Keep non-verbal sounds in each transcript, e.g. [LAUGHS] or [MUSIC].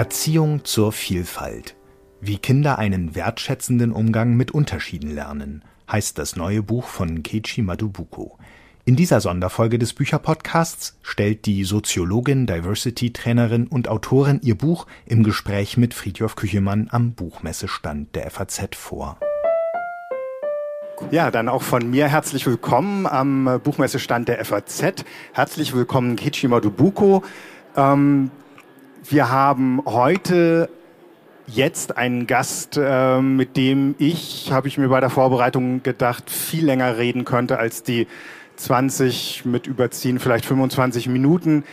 Erziehung zur Vielfalt. Wie Kinder einen wertschätzenden Umgang mit Unterschieden lernen, heißt das neue Buch von Keiichi Madubuko. In dieser Sonderfolge des Bücherpodcasts stellt die Soziologin, Diversity-Trainerin und Autorin ihr Buch im Gespräch mit Friedhof Küchemann am Buchmessestand der FAZ vor. Ja, dann auch von mir herzlich willkommen am Buchmessestand der FAZ. Herzlich willkommen Kichi Madubuko. Ähm, wir haben heute jetzt einen Gast, äh, mit dem ich, habe ich mir bei der Vorbereitung gedacht, viel länger reden könnte als die 20 mit überziehen, vielleicht 25 Minuten,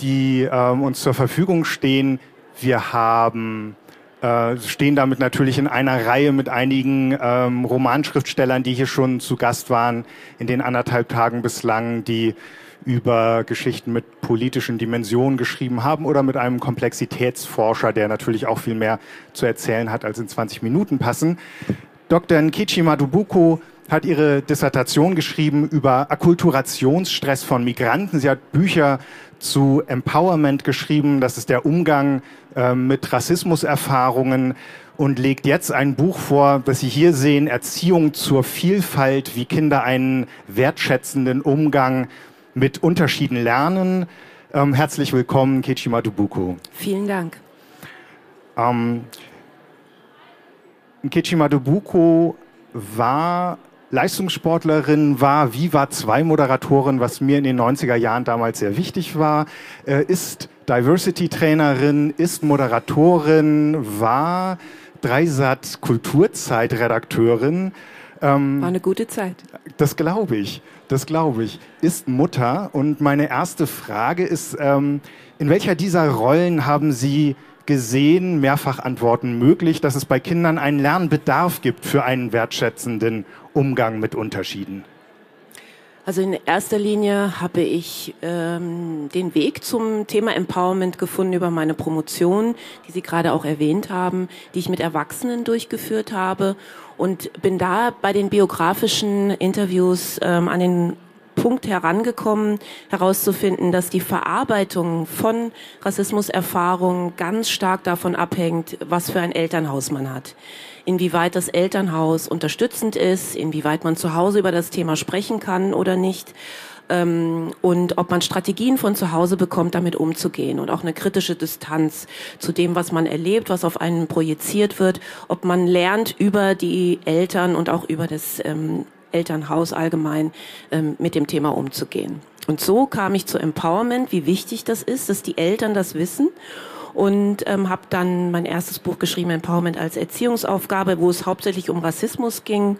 die äh, uns zur Verfügung stehen. Wir haben äh, stehen damit natürlich in einer Reihe mit einigen ähm, Romanschriftstellern, die hier schon zu Gast waren in den anderthalb Tagen bislang, die über Geschichten mit politischen Dimensionen geschrieben haben oder mit einem Komplexitätsforscher, der natürlich auch viel mehr zu erzählen hat, als in 20 Minuten passen. Dr. Nkichi Madubuko hat ihre Dissertation geschrieben über Akkulturationsstress von Migranten. Sie hat Bücher zu Empowerment geschrieben. Das ist der Umgang äh, mit Rassismuserfahrungen und legt jetzt ein Buch vor, das Sie hier sehen, Erziehung zur Vielfalt, wie Kinder einen wertschätzenden Umgang mit Unterschieden lernen. Ähm, herzlich willkommen, Kechima Dubuko. Vielen Dank. Ähm, Kechima Dubuko war Leistungssportlerin, war Viva 2 Moderatorin, was mir in den 90er Jahren damals sehr wichtig war, äh, ist Diversity-Trainerin, ist Moderatorin, war Dreisat Kulturzeitredakteurin. Ähm, war eine gute Zeit. Das glaube ich. Das glaube ich. Ist Mutter. Und meine erste Frage ist, ähm, in welcher dieser Rollen haben Sie gesehen, mehrfach Antworten möglich, dass es bei Kindern einen Lernbedarf gibt für einen wertschätzenden Umgang mit Unterschieden? Also in erster Linie habe ich ähm, den Weg zum Thema Empowerment gefunden über meine Promotion, die Sie gerade auch erwähnt haben, die ich mit Erwachsenen durchgeführt habe und bin da bei den biografischen Interviews ähm, an den Punkt herangekommen, herauszufinden, dass die Verarbeitung von Rassismuserfahrungen ganz stark davon abhängt, was für ein Elternhaus man hat. Inwieweit das Elternhaus unterstützend ist, inwieweit man zu Hause über das Thema sprechen kann oder nicht ähm, und ob man Strategien von zu Hause bekommt, damit umzugehen. Und auch eine kritische Distanz zu dem, was man erlebt, was auf einen projiziert wird, ob man lernt über die Eltern und auch über das ähm, Elternhaus allgemein ähm, mit dem Thema umzugehen. Und so kam ich zu Empowerment, wie wichtig das ist, dass die Eltern das wissen. Und ähm, habe dann mein erstes Buch geschrieben, Empowerment als Erziehungsaufgabe, wo es hauptsächlich um Rassismus ging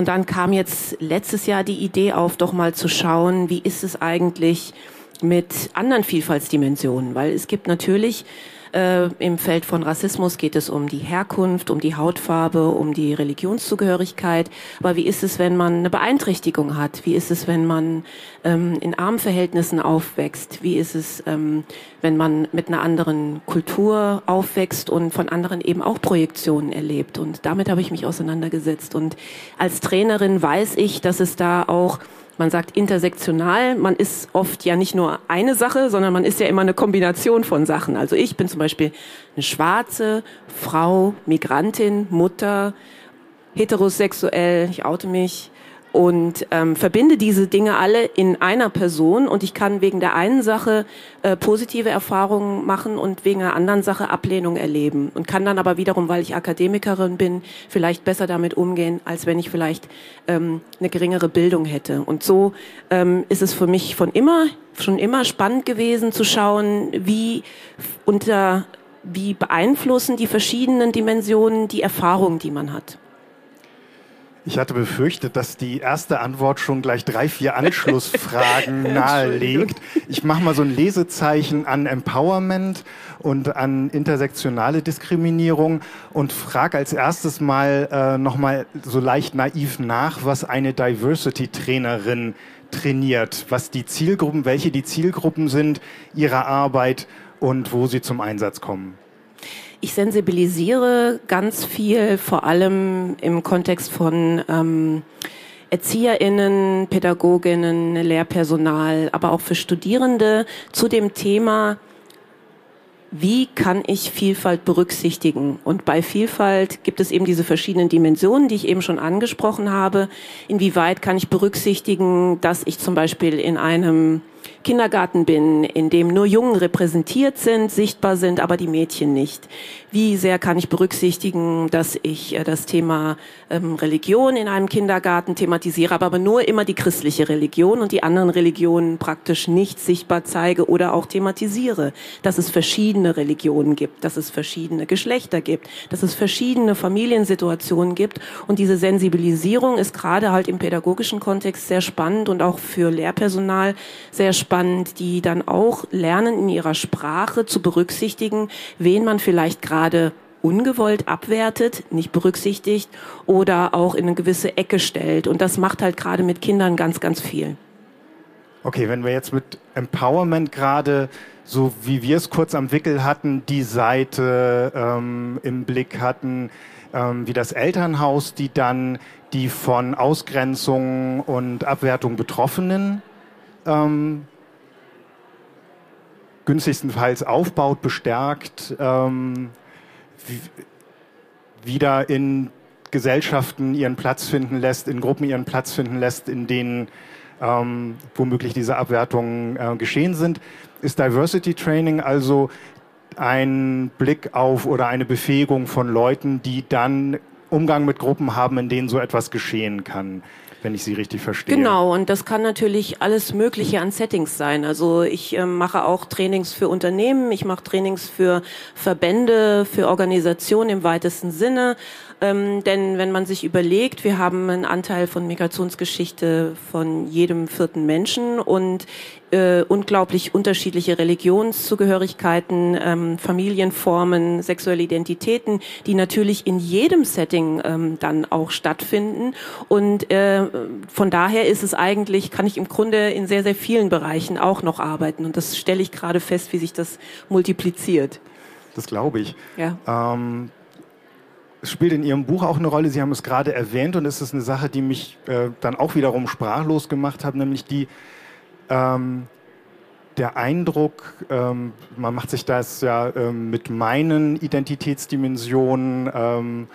und dann kam jetzt letztes Jahr die Idee auf, doch mal zu schauen, wie ist es eigentlich mit anderen Vielfaltsdimensionen, weil es gibt natürlich äh, Im Feld von Rassismus geht es um die Herkunft, um die Hautfarbe, um die Religionszugehörigkeit. Aber wie ist es, wenn man eine Beeinträchtigung hat? Wie ist es, wenn man ähm, in Armverhältnissen aufwächst? Wie ist es, ähm, wenn man mit einer anderen Kultur aufwächst und von anderen eben auch Projektionen erlebt? Und damit habe ich mich auseinandergesetzt. Und als Trainerin weiß ich, dass es da auch man sagt intersektional, man ist oft ja nicht nur eine Sache, sondern man ist ja immer eine Kombination von Sachen. Also ich bin zum Beispiel eine schwarze Frau, Migrantin, Mutter, heterosexuell, ich oute mich, und ähm, verbinde diese Dinge alle in einer Person und ich kann wegen der einen Sache äh, positive Erfahrungen machen und wegen der anderen Sache Ablehnung erleben und kann dann aber wiederum, weil ich Akademikerin bin, vielleicht besser damit umgehen, als wenn ich vielleicht ähm, eine geringere Bildung hätte. Und so ähm, ist es für mich von immer schon immer spannend gewesen zu schauen, wie unter wie beeinflussen die verschiedenen Dimensionen die Erfahrungen, die man hat. Ich hatte befürchtet, dass die erste Antwort schon gleich drei, vier Anschlussfragen [LAUGHS] nahelegt. Ich mache mal so ein Lesezeichen an Empowerment und an intersektionale Diskriminierung und frage als erstes mal äh, nochmal so leicht naiv nach, was eine Diversity-Trainerin trainiert, was die Zielgruppen, welche die Zielgruppen sind ihrer Arbeit und wo sie zum Einsatz kommen. Ich sensibilisiere ganz viel, vor allem im Kontext von ähm, ErzieherInnen, Pädagoginnen, Lehrpersonal, aber auch für Studierende zu dem Thema wie kann ich Vielfalt berücksichtigen? Und bei Vielfalt gibt es eben diese verschiedenen Dimensionen, die ich eben schon angesprochen habe. Inwieweit kann ich berücksichtigen, dass ich zum Beispiel in einem Kindergarten bin, in dem nur Jungen repräsentiert sind, sichtbar sind, aber die Mädchen nicht. Wie sehr kann ich berücksichtigen, dass ich äh, das Thema ähm, Religion in einem Kindergarten thematisiere, aber nur immer die christliche Religion und die anderen Religionen praktisch nicht sichtbar zeige oder auch thematisiere, dass es verschiedene Religionen gibt, dass es verschiedene Geschlechter gibt, dass es verschiedene Familiensituationen gibt und diese Sensibilisierung ist gerade halt im pädagogischen Kontext sehr spannend und auch für Lehrpersonal sehr spannend, die dann auch lernen, in ihrer Sprache zu berücksichtigen, wen man vielleicht gerade ungewollt abwertet, nicht berücksichtigt oder auch in eine gewisse Ecke stellt. Und das macht halt gerade mit Kindern ganz, ganz viel. Okay, wenn wir jetzt mit Empowerment gerade, so wie wir es kurz am Wickel hatten, die Seite ähm, im Blick hatten, ähm, wie das Elternhaus, die dann die von Ausgrenzung und Abwertung Betroffenen ähm, günstigstenfalls aufbaut, bestärkt, ähm, wieder in Gesellschaften ihren Platz finden lässt, in Gruppen ihren Platz finden lässt, in denen ähm, womöglich diese Abwertungen äh, geschehen sind, ist Diversity Training also ein Blick auf oder eine Befähigung von Leuten, die dann Umgang mit Gruppen haben, in denen so etwas geschehen kann wenn ich Sie richtig verstehe. Genau, und das kann natürlich alles Mögliche an Settings sein. Also ich äh, mache auch Trainings für Unternehmen, ich mache Trainings für Verbände, für Organisationen im weitesten Sinne. Ähm, denn wenn man sich überlegt, wir haben einen Anteil von Migrationsgeschichte von jedem vierten Menschen und äh, unglaublich unterschiedliche Religionszugehörigkeiten, ähm, Familienformen, sexuelle Identitäten, die natürlich in jedem Setting ähm, dann auch stattfinden. Und äh, von daher ist es eigentlich, kann ich im Grunde in sehr, sehr vielen Bereichen auch noch arbeiten. Und das stelle ich gerade fest, wie sich das multipliziert. Das glaube ich. Ja. Ähm, spielt in Ihrem Buch auch eine Rolle. Sie haben es gerade erwähnt und es ist eine Sache, die mich äh, dann auch wiederum sprachlos gemacht hat, nämlich die ähm, der Eindruck, ähm, man macht sich das ja ähm, mit meinen Identitätsdimensionen ähm,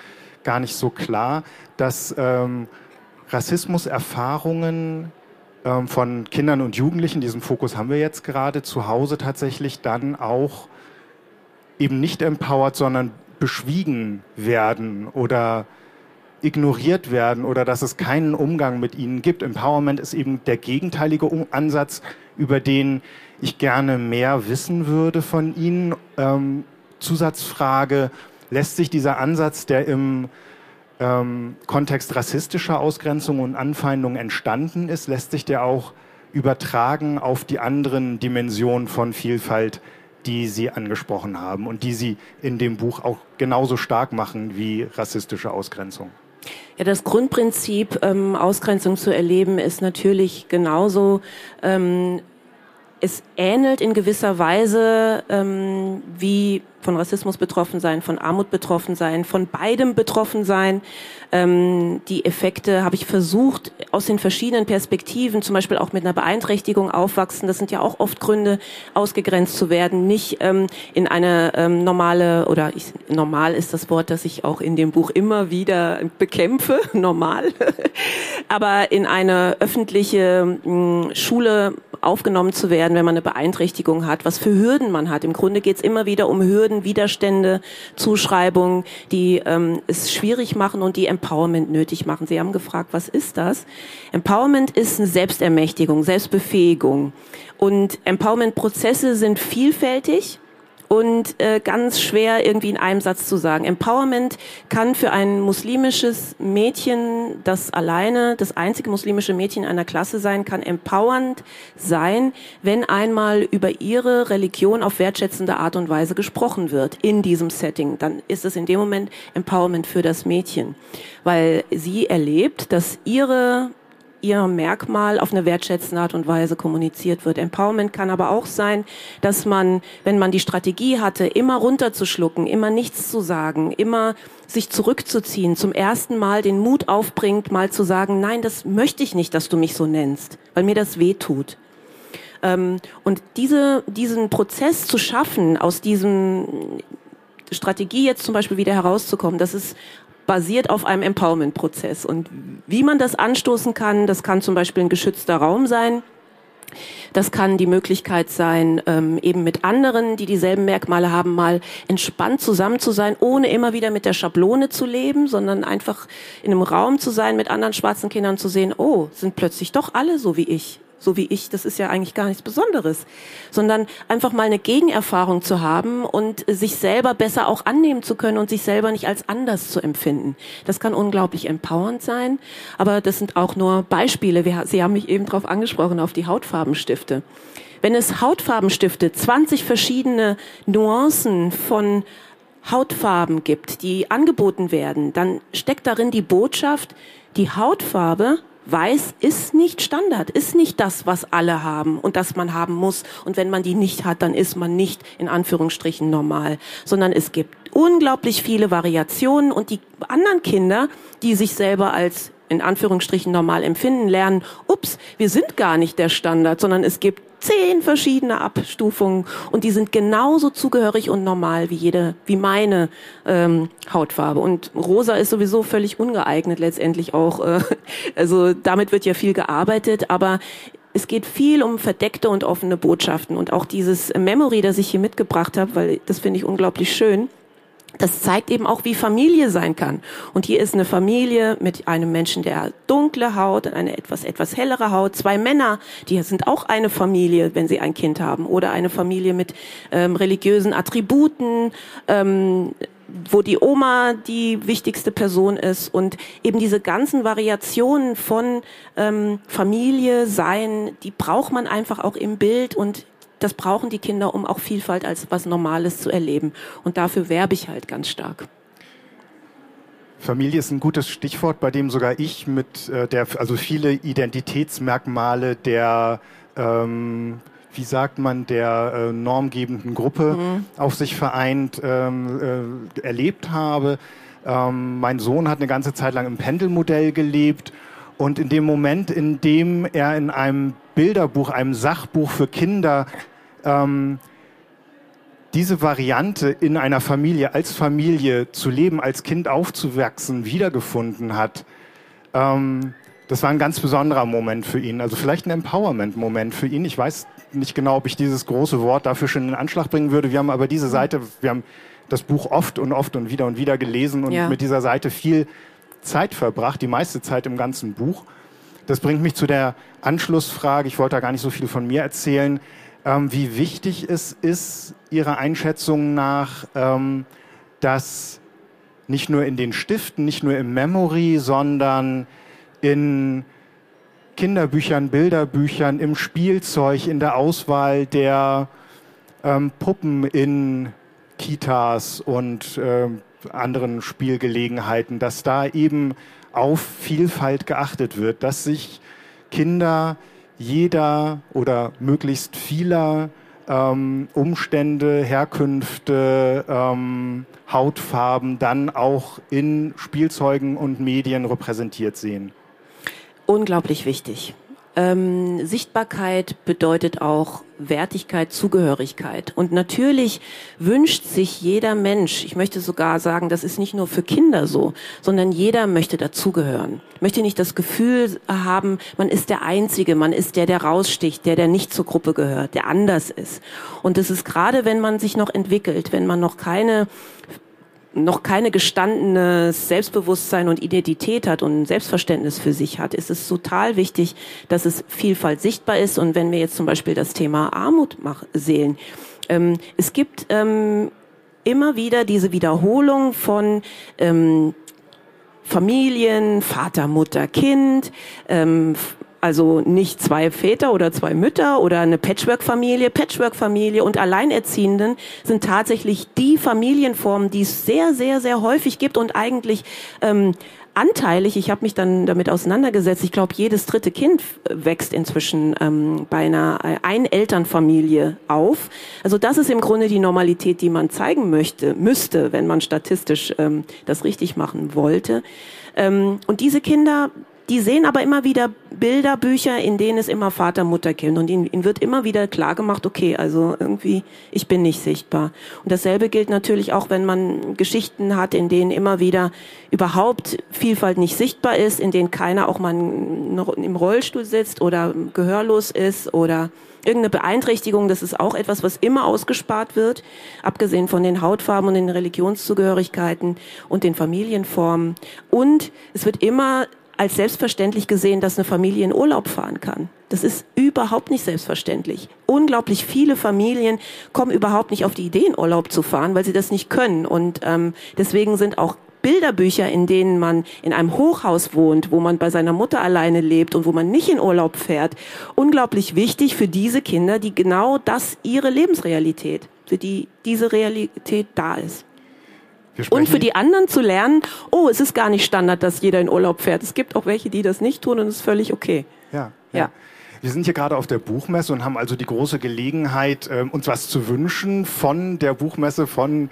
gar nicht so klar, dass ähm, Rassismuserfahrungen ähm, von Kindern und Jugendlichen, diesen Fokus haben wir jetzt gerade, zu Hause tatsächlich dann auch eben nicht empowert, sondern beschwiegen werden oder ignoriert werden oder dass es keinen Umgang mit ihnen gibt. Empowerment ist eben der gegenteilige Ansatz, über den ich gerne mehr wissen würde von Ihnen. Ähm, Zusatzfrage, lässt sich dieser Ansatz, der im ähm, Kontext rassistischer Ausgrenzung und Anfeindung entstanden ist, lässt sich der auch übertragen auf die anderen Dimensionen von Vielfalt, die Sie angesprochen haben und die Sie in dem Buch auch genauso stark machen wie rassistische Ausgrenzung? Ja, das Grundprinzip, ähm, Ausgrenzung zu erleben, ist natürlich genauso. Ähm, es ähnelt in gewisser Weise ähm, wie von Rassismus betroffen sein, von Armut betroffen sein, von beidem betroffen sein. Ähm, die Effekte habe ich versucht, aus den verschiedenen Perspektiven, zum Beispiel auch mit einer Beeinträchtigung aufwachsen. Das sind ja auch oft Gründe, ausgegrenzt zu werden. Nicht ähm, in eine ähm, normale, oder ich, normal ist das Wort, das ich auch in dem Buch immer wieder bekämpfe, [LAUGHS] normal, [LAUGHS] aber in eine öffentliche mh, Schule aufgenommen zu werden, wenn man eine Beeinträchtigung hat, was für Hürden man hat. Im Grunde geht es immer wieder um Hürden, Widerstände, Zuschreibungen, die ähm, es schwierig machen und die Empowerment nötig machen. Sie haben gefragt, was ist das? Empowerment ist eine Selbstermächtigung, Selbstbefähigung. Und Empowerment-Prozesse sind vielfältig und äh, ganz schwer irgendwie in einem Satz zu sagen. Empowerment kann für ein muslimisches Mädchen, das alleine das einzige muslimische Mädchen einer Klasse sein kann, empowernd sein, wenn einmal über ihre Religion auf wertschätzende Art und Weise gesprochen wird in diesem Setting. Dann ist es in dem Moment Empowerment für das Mädchen, weil sie erlebt, dass ihre ihr Merkmal auf eine wertschätzende Art und Weise kommuniziert wird. Empowerment kann aber auch sein, dass man, wenn man die Strategie hatte, immer runterzuschlucken, immer nichts zu sagen, immer sich zurückzuziehen, zum ersten Mal den Mut aufbringt, mal zu sagen, nein, das möchte ich nicht, dass du mich so nennst, weil mir das weh tut. Ähm, und diese, diesen Prozess zu schaffen, aus diesem Strategie jetzt zum Beispiel wieder herauszukommen, das ist basiert auf einem Empowerment-Prozess. Und wie man das anstoßen kann, das kann zum Beispiel ein geschützter Raum sein. Das kann die Möglichkeit sein, ähm, eben mit anderen, die dieselben Merkmale haben, mal entspannt zusammen zu sein, ohne immer wieder mit der Schablone zu leben, sondern einfach in einem Raum zu sein, mit anderen schwarzen Kindern zu sehen, oh, sind plötzlich doch alle so wie ich so wie ich, das ist ja eigentlich gar nichts Besonderes, sondern einfach mal eine Gegenerfahrung zu haben und sich selber besser auch annehmen zu können und sich selber nicht als anders zu empfinden. Das kann unglaublich empowernd sein, aber das sind auch nur Beispiele. Sie haben mich eben darauf angesprochen, auf die Hautfarbenstifte. Wenn es Hautfarbenstifte, 20 verschiedene Nuancen von Hautfarben gibt, die angeboten werden, dann steckt darin die Botschaft, die Hautfarbe Weiß ist nicht Standard, ist nicht das, was alle haben und das man haben muss. Und wenn man die nicht hat, dann ist man nicht in Anführungsstrichen normal, sondern es gibt unglaublich viele Variationen und die anderen Kinder, die sich selber als in Anführungsstrichen normal empfinden, lernen, ups, wir sind gar nicht der Standard, sondern es gibt zehn verschiedene Abstufungen und die sind genauso zugehörig und normal wie jede, wie meine ähm, Hautfarbe. Und rosa ist sowieso völlig ungeeignet letztendlich auch. Äh, [LAUGHS] also damit wird ja viel gearbeitet, aber es geht viel um verdeckte und offene Botschaften und auch dieses Memory, das ich hier mitgebracht habe, weil das finde ich unglaublich schön das zeigt eben auch, wie Familie sein kann. Und hier ist eine Familie mit einem Menschen, der dunkle Haut, eine etwas, etwas hellere Haut, zwei Männer, die sind auch eine Familie, wenn sie ein Kind haben, oder eine Familie mit ähm, religiösen Attributen, ähm, wo die Oma die wichtigste Person ist. Und eben diese ganzen Variationen von ähm, Familie sein, die braucht man einfach auch im Bild. Und das brauchen die Kinder, um auch Vielfalt als was Normales zu erleben. Und dafür werbe ich halt ganz stark. Familie ist ein gutes Stichwort, bei dem sogar ich mit äh, der, also viele Identitätsmerkmale der, ähm, wie sagt man, der äh, normgebenden Gruppe mhm. auf sich vereint ähm, äh, erlebt habe. Ähm, mein Sohn hat eine ganze Zeit lang im Pendelmodell gelebt und in dem Moment, in dem er in einem Bilderbuch, einem Sachbuch für Kinder ähm, diese Variante in einer Familie, als Familie zu leben, als Kind aufzuwachsen, wiedergefunden hat, ähm, das war ein ganz besonderer Moment für ihn. Also vielleicht ein Empowerment-Moment für ihn. Ich weiß nicht genau, ob ich dieses große Wort dafür schon in Anschlag bringen würde. Wir haben aber diese Seite, wir haben das Buch oft und oft und wieder und wieder gelesen und ja. mit dieser Seite viel Zeit verbracht, die meiste Zeit im ganzen Buch. Das bringt mich zu der Anschlussfrage. Ich wollte da gar nicht so viel von mir erzählen ähm, wie wichtig es ist, Ihrer Einschätzung nach, ähm, dass nicht nur in den Stiften, nicht nur im Memory, sondern in Kinderbüchern, Bilderbüchern, im Spielzeug, in der Auswahl der ähm, Puppen in Kitas und äh, anderen Spielgelegenheiten, dass da eben auf Vielfalt geachtet wird, dass sich Kinder jeder oder möglichst vieler ähm, Umstände, Herkünfte, ähm, Hautfarben dann auch in Spielzeugen und Medien repräsentiert sehen? Unglaublich wichtig. Ähm, Sichtbarkeit bedeutet auch Wertigkeit, Zugehörigkeit. Und natürlich wünscht sich jeder Mensch, ich möchte sogar sagen, das ist nicht nur für Kinder so, sondern jeder möchte dazugehören. Möchte nicht das Gefühl haben, man ist der Einzige, man ist der, der raussticht, der, der nicht zur Gruppe gehört, der anders ist. Und das ist gerade, wenn man sich noch entwickelt, wenn man noch keine noch keine gestandene Selbstbewusstsein und Identität hat und ein Selbstverständnis für sich hat, ist es total wichtig, dass es Vielfalt sichtbar ist. Und wenn wir jetzt zum Beispiel das Thema Armut sehen, ähm, es gibt ähm, immer wieder diese Wiederholung von ähm, Familien, Vater, Mutter, Kind, ähm, also nicht zwei Väter oder zwei Mütter oder eine Patchwork-Familie. Patchwork-Familie und Alleinerziehenden sind tatsächlich die Familienformen, die es sehr, sehr, sehr häufig gibt und eigentlich ähm, anteilig, ich habe mich dann damit auseinandergesetzt, ich glaube, jedes dritte Kind wächst inzwischen ähm, bei einer Einelternfamilie auf. Also das ist im Grunde die Normalität, die man zeigen möchte, müsste, wenn man statistisch ähm, das richtig machen wollte. Ähm, und diese Kinder die sehen aber immer wieder Bilderbücher, in denen es immer Vater, Mutter, Kind und ihnen, ihnen wird immer wieder klar gemacht, okay, also irgendwie, ich bin nicht sichtbar. Und dasselbe gilt natürlich auch, wenn man Geschichten hat, in denen immer wieder überhaupt Vielfalt nicht sichtbar ist, in denen keiner auch mal im Rollstuhl sitzt oder gehörlos ist oder irgendeine Beeinträchtigung, das ist auch etwas, was immer ausgespart wird, abgesehen von den Hautfarben und den Religionszugehörigkeiten und den Familienformen. Und es wird immer als selbstverständlich gesehen, dass eine Familie in Urlaub fahren kann. Das ist überhaupt nicht selbstverständlich. Unglaublich viele Familien kommen überhaupt nicht auf die Idee, in Urlaub zu fahren, weil sie das nicht können. Und ähm, deswegen sind auch Bilderbücher, in denen man in einem Hochhaus wohnt, wo man bei seiner Mutter alleine lebt und wo man nicht in Urlaub fährt, unglaublich wichtig für diese Kinder, die genau das ihre Lebensrealität, für die diese Realität da ist. Und für die anderen zu lernen, oh, es ist gar nicht Standard, dass jeder in Urlaub fährt. Es gibt auch welche, die das nicht tun und es ist völlig okay. Ja, ja. ja. Wir sind hier gerade auf der Buchmesse und haben also die große Gelegenheit, ähm, uns was zu wünschen von der Buchmesse, von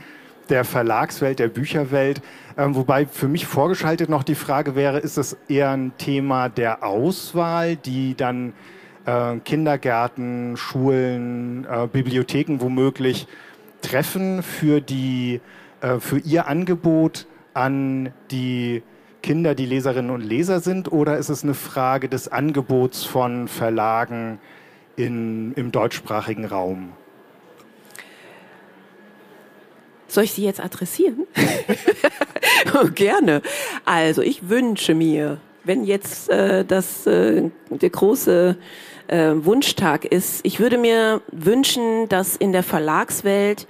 der Verlagswelt, der Bücherwelt. Ähm, wobei für mich vorgeschaltet noch die Frage wäre, ist es eher ein Thema der Auswahl, die dann äh, Kindergärten, Schulen, äh, Bibliotheken womöglich treffen für, die, äh, für ihr Angebot an die Kinder, die Leserinnen und Leser sind? Oder ist es eine Frage des Angebots von Verlagen in, im deutschsprachigen Raum? Soll ich sie jetzt adressieren? [LAUGHS] oh, gerne. Also ich wünsche mir, wenn jetzt äh, das äh, der große äh, Wunschtag ist, ich würde mir wünschen, dass in der Verlagswelt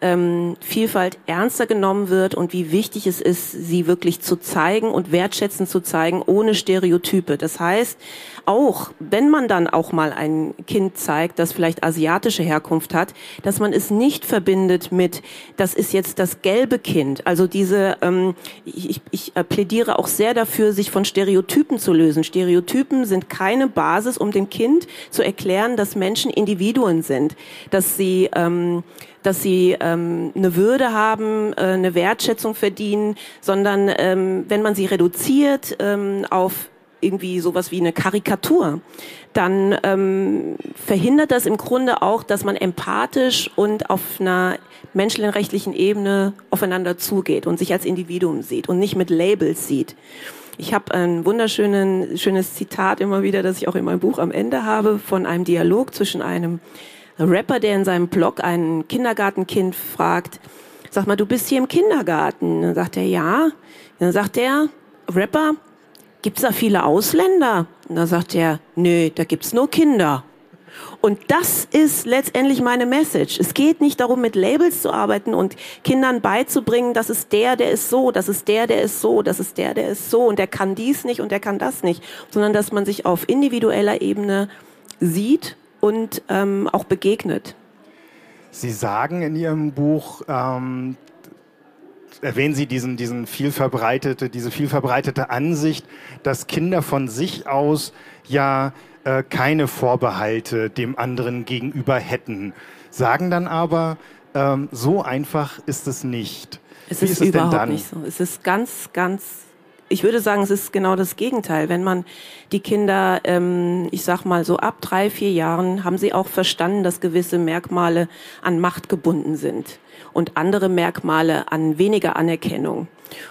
ähm, Vielfalt ernster genommen wird und wie wichtig es ist, sie wirklich zu zeigen und wertschätzend zu zeigen, ohne Stereotype. Das heißt, auch wenn man dann auch mal ein Kind zeigt, das vielleicht asiatische Herkunft hat, dass man es nicht verbindet mit, das ist jetzt das gelbe Kind. Also diese, ähm, ich, ich plädiere auch sehr dafür, sich von Stereotypen zu lösen. Stereotypen sind keine Basis, um dem Kind zu erklären, dass Menschen Individuen sind, dass sie ähm, dass sie ähm, eine Würde haben, äh, eine Wertschätzung verdienen, sondern ähm, wenn man sie reduziert ähm, auf irgendwie sowas wie eine Karikatur, dann ähm, verhindert das im Grunde auch, dass man empathisch und auf einer menschenrechtlichen Ebene aufeinander zugeht und sich als Individuum sieht und nicht mit Labels sieht. Ich habe ein wunderschönes schönes Zitat immer wieder, das ich auch in meinem Buch am Ende habe, von einem Dialog zwischen einem Rapper, der in seinem Blog ein Kindergartenkind fragt, sag mal, du bist hier im Kindergarten. Dann sagt er, ja. Dann sagt er, Rapper, gibt's da viele Ausländer? Und dann sagt er, nö, da gibt's nur Kinder. Und das ist letztendlich meine Message. Es geht nicht darum, mit Labels zu arbeiten und Kindern beizubringen, das ist der, der ist so, das ist der, der ist so, das ist der, der ist so und der kann dies nicht und der kann das nicht, sondern dass man sich auf individueller Ebene sieht und ähm, auch begegnet. Sie sagen in Ihrem Buch, ähm, erwähnen Sie diesen, diesen viel verbreitete, diese viel verbreitete Ansicht, dass Kinder von sich aus ja äh, keine Vorbehalte dem anderen gegenüber hätten, sagen dann aber, ähm, so einfach ist es nicht. Es Wie ist, ist es überhaupt nicht so. Es ist ganz, ganz ich würde sagen, es ist genau das Gegenteil. Wenn man die Kinder, ähm, ich sag mal so ab drei, vier Jahren, haben sie auch verstanden, dass gewisse Merkmale an Macht gebunden sind und andere Merkmale an weniger Anerkennung.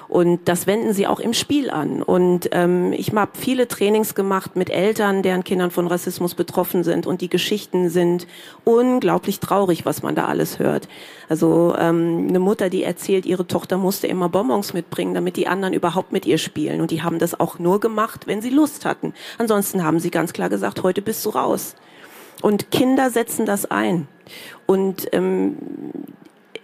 Und das wenden sie auch im Spiel an. Und ähm, ich habe viele Trainings gemacht mit Eltern, deren Kindern von Rassismus betroffen sind. Und die Geschichten sind unglaublich traurig, was man da alles hört. Also ähm, eine Mutter, die erzählt, ihre Tochter musste immer Bonbons mitbringen, damit die anderen überhaupt mit ihr spielen. Und die haben das auch nur gemacht, wenn sie Lust hatten. Ansonsten haben sie ganz klar gesagt, heute bist du raus. Und Kinder setzen das ein. Und ähm,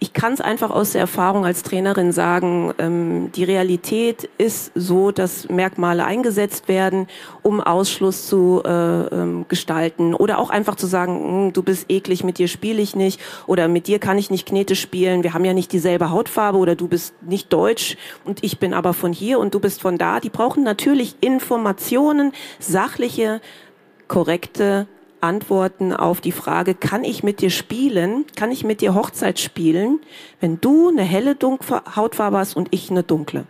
ich kann es einfach aus der Erfahrung als Trainerin sagen, ähm, die Realität ist so, dass Merkmale eingesetzt werden, um Ausschluss zu äh, ähm, gestalten oder auch einfach zu sagen, hm, du bist eklig, mit dir spiele ich nicht oder mit dir kann ich nicht Knete spielen, wir haben ja nicht dieselbe Hautfarbe oder du bist nicht deutsch und ich bin aber von hier und du bist von da. Die brauchen natürlich Informationen, sachliche, korrekte Antworten auf die Frage, kann ich mit dir spielen? Kann ich mit dir Hochzeit spielen, wenn du eine helle Hautfarbe hast und ich eine dunkle?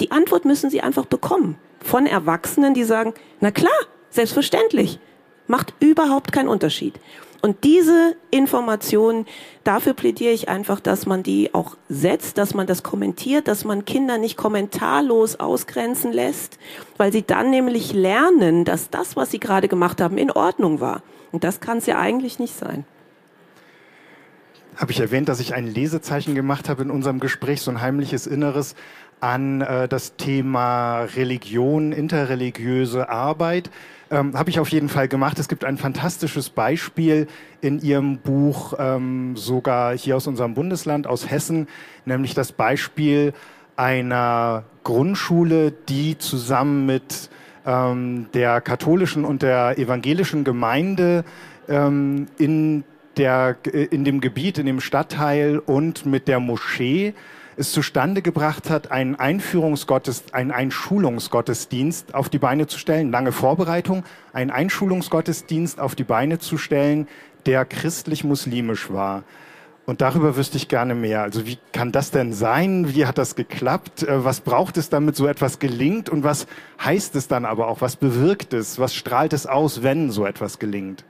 Die Antwort müssen sie einfach bekommen von Erwachsenen, die sagen, na klar, selbstverständlich, macht überhaupt keinen Unterschied. Und diese Informationen, dafür plädiere ich einfach, dass man die auch setzt, dass man das kommentiert, dass man Kinder nicht kommentarlos ausgrenzen lässt, weil sie dann nämlich lernen, dass das, was sie gerade gemacht haben, in Ordnung war. Und das kann es ja eigentlich nicht sein. Habe ich erwähnt, dass ich ein Lesezeichen gemacht habe in unserem Gespräch, so ein heimliches Inneres an äh, das Thema Religion, interreligiöse Arbeit. Ähm, Habe ich auf jeden Fall gemacht. Es gibt ein fantastisches Beispiel in Ihrem Buch, ähm, sogar hier aus unserem Bundesland, aus Hessen, nämlich das Beispiel einer Grundschule, die zusammen mit ähm, der katholischen und der evangelischen Gemeinde ähm, in, der, in dem Gebiet, in dem Stadtteil und mit der Moschee es zustande gebracht hat, einen Einführungsgottesdienst, einen Einschulungsgottesdienst auf die Beine zu stellen, lange Vorbereitung, einen Einschulungsgottesdienst auf die Beine zu stellen, der christlich-muslimisch war. Und darüber wüsste ich gerne mehr. Also wie kann das denn sein? Wie hat das geklappt? Äh, was braucht es, damit so etwas gelingt? Und was heißt es dann aber auch? Was bewirkt es? Was strahlt es aus, wenn so etwas gelingt?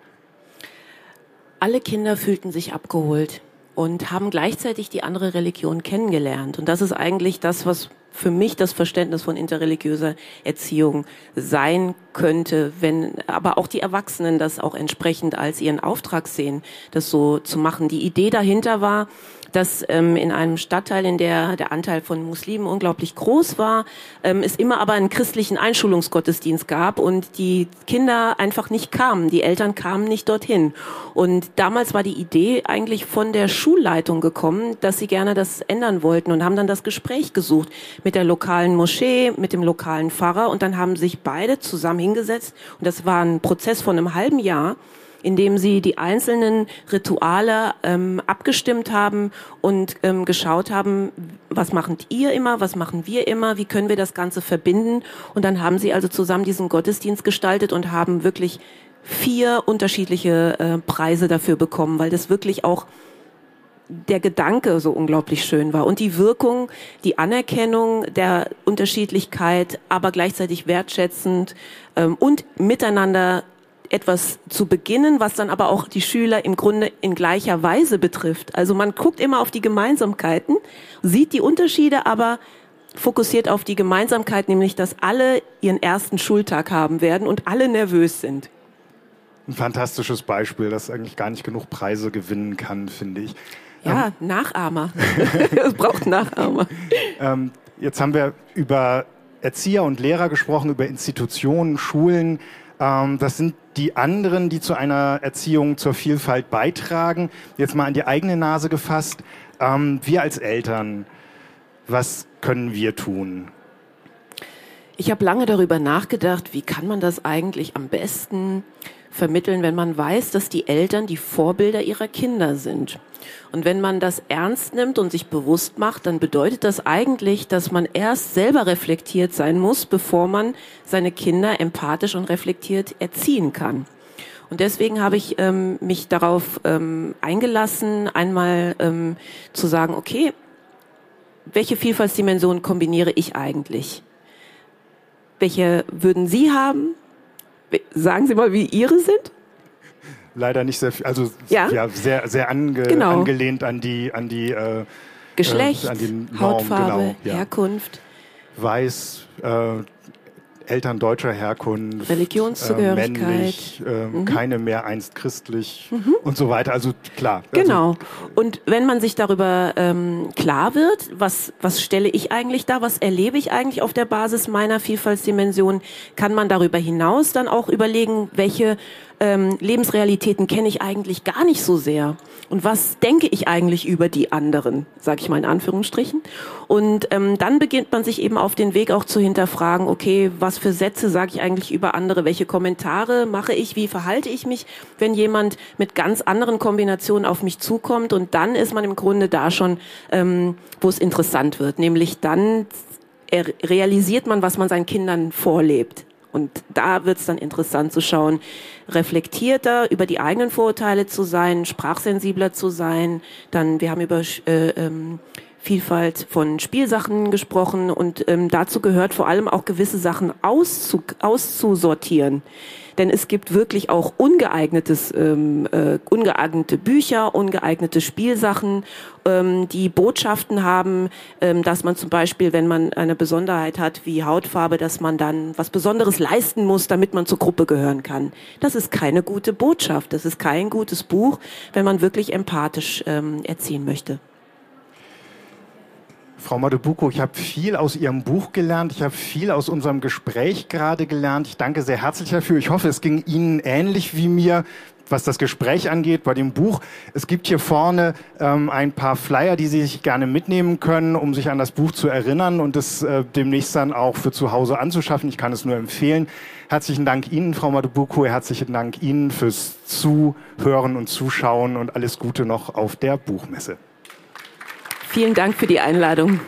Alle Kinder fühlten sich abgeholt und haben gleichzeitig die andere Religion kennengelernt. Und das ist eigentlich das, was für mich das Verständnis von interreligiöser Erziehung sein könnte, wenn aber auch die Erwachsenen das auch entsprechend als ihren Auftrag sehen, das so zu machen. Die Idee dahinter war, dass ähm, in einem Stadtteil, in der der Anteil von Muslimen unglaublich groß war, ähm, es immer aber einen christlichen Einschulungsgottesdienst gab und die Kinder einfach nicht kamen, die Eltern kamen nicht dorthin. Und damals war die Idee eigentlich von der Schulleitung gekommen, dass sie gerne das ändern wollten und haben dann das Gespräch gesucht mit der lokalen Moschee, mit dem lokalen Pfarrer. Und dann haben sich beide zusammen hingesetzt. Und das war ein Prozess von einem halben Jahr indem sie die einzelnen Rituale ähm, abgestimmt haben und ähm, geschaut haben, was macht ihr immer, was machen wir immer, wie können wir das Ganze verbinden. Und dann haben sie also zusammen diesen Gottesdienst gestaltet und haben wirklich vier unterschiedliche äh, Preise dafür bekommen, weil das wirklich auch der Gedanke so unglaublich schön war und die Wirkung, die Anerkennung der Unterschiedlichkeit, aber gleichzeitig wertschätzend ähm, und miteinander etwas zu beginnen, was dann aber auch die Schüler im Grunde in gleicher Weise betrifft. Also man guckt immer auf die Gemeinsamkeiten, sieht die Unterschiede, aber fokussiert auf die Gemeinsamkeit, nämlich dass alle ihren ersten Schultag haben werden und alle nervös sind. Ein fantastisches Beispiel, das eigentlich gar nicht genug Preise gewinnen kann, finde ich. Ja, ähm, Nachahmer. [LAUGHS] es braucht Nachahmer. [LAUGHS] Ähm, jetzt haben wir über Erzieher und Lehrer gesprochen, über Institutionen, Schulen. Ähm, das sind die anderen, die zu einer Erziehung zur Vielfalt beitragen. Jetzt mal an die eigene Nase gefasst. Ähm, wir als Eltern, was können wir tun? Ich habe lange darüber nachgedacht, wie kann man das eigentlich am besten vermitteln, wenn man weiß, dass die Eltern die Vorbilder ihrer Kinder sind. Und wenn man das ernst nimmt und sich bewusst macht, dann bedeutet das eigentlich, dass man erst selber reflektiert sein muss, bevor man seine Kinder empathisch und reflektiert erziehen kann. Und deswegen habe ich ähm, mich darauf ähm, eingelassen, einmal ähm, zu sagen, okay, welche Vielfaltsdimensionen kombiniere ich eigentlich? Welche würden Sie haben? Sagen Sie mal, wie Ihre sind? Leider nicht sehr viel, also ja, ja sehr, sehr ange, genau. angelehnt an die, an die äh, Geschlecht, äh, an die Norm, Hautfarbe, genau, ja. Herkunft. Weiß, äh, Eltern deutscher Herkunft, Religionszugehörigkeit, äh, männlich, äh, mhm. keine mehr einst christlich mhm. und so weiter. Also klar. Also genau. Also, und wenn man sich darüber ähm, klar wird, was was stelle ich eigentlich da, was erlebe ich eigentlich auf der Basis meiner Vielfaltsdimension, kann man darüber hinaus dann auch überlegen, welche ähm, Lebensrealitäten kenne ich eigentlich gar nicht so sehr. Und was denke ich eigentlich über die anderen, sage ich mal in Anführungsstrichen. Und ähm, dann beginnt man sich eben auf den Weg auch zu hinterfragen, okay, was für Sätze sage ich eigentlich über andere, welche Kommentare mache ich, wie verhalte ich mich, wenn jemand mit ganz anderen Kombinationen auf mich zukommt. Und dann ist man im Grunde da schon, ähm, wo es interessant wird, nämlich dann realisiert man, was man seinen Kindern vorlebt. Und da wird es dann interessant zu schauen, reflektierter über die eigenen Vorurteile zu sein, sprachsensibler zu sein. Dann, wir haben über äh, ähm, Vielfalt von Spielsachen gesprochen und ähm, dazu gehört vor allem auch gewisse Sachen auszu auszusortieren. Denn es gibt wirklich auch ungeeignetes, ähm, äh, ungeeignete Bücher, ungeeignete Spielsachen, ähm, die Botschaften haben, ähm, dass man zum Beispiel, wenn man eine Besonderheit hat wie Hautfarbe, dass man dann was Besonderes leisten muss, damit man zur Gruppe gehören kann. Das ist keine gute Botschaft. Das ist kein gutes Buch, wenn man wirklich empathisch ähm, erziehen möchte. Frau Madubuko, ich habe viel aus Ihrem Buch gelernt. Ich habe viel aus unserem Gespräch gerade gelernt. Ich danke sehr herzlich dafür. Ich hoffe, es ging Ihnen ähnlich wie mir, was das Gespräch angeht bei dem Buch. Es gibt hier vorne ähm, ein paar Flyer, die Sie sich gerne mitnehmen können, um sich an das Buch zu erinnern und es äh, demnächst dann auch für zu Hause anzuschaffen. Ich kann es nur empfehlen. Herzlichen Dank Ihnen, Frau Madubuko. Herzlichen Dank Ihnen fürs Zuhören und Zuschauen und alles Gute noch auf der Buchmesse. Vielen Dank für die Einladung.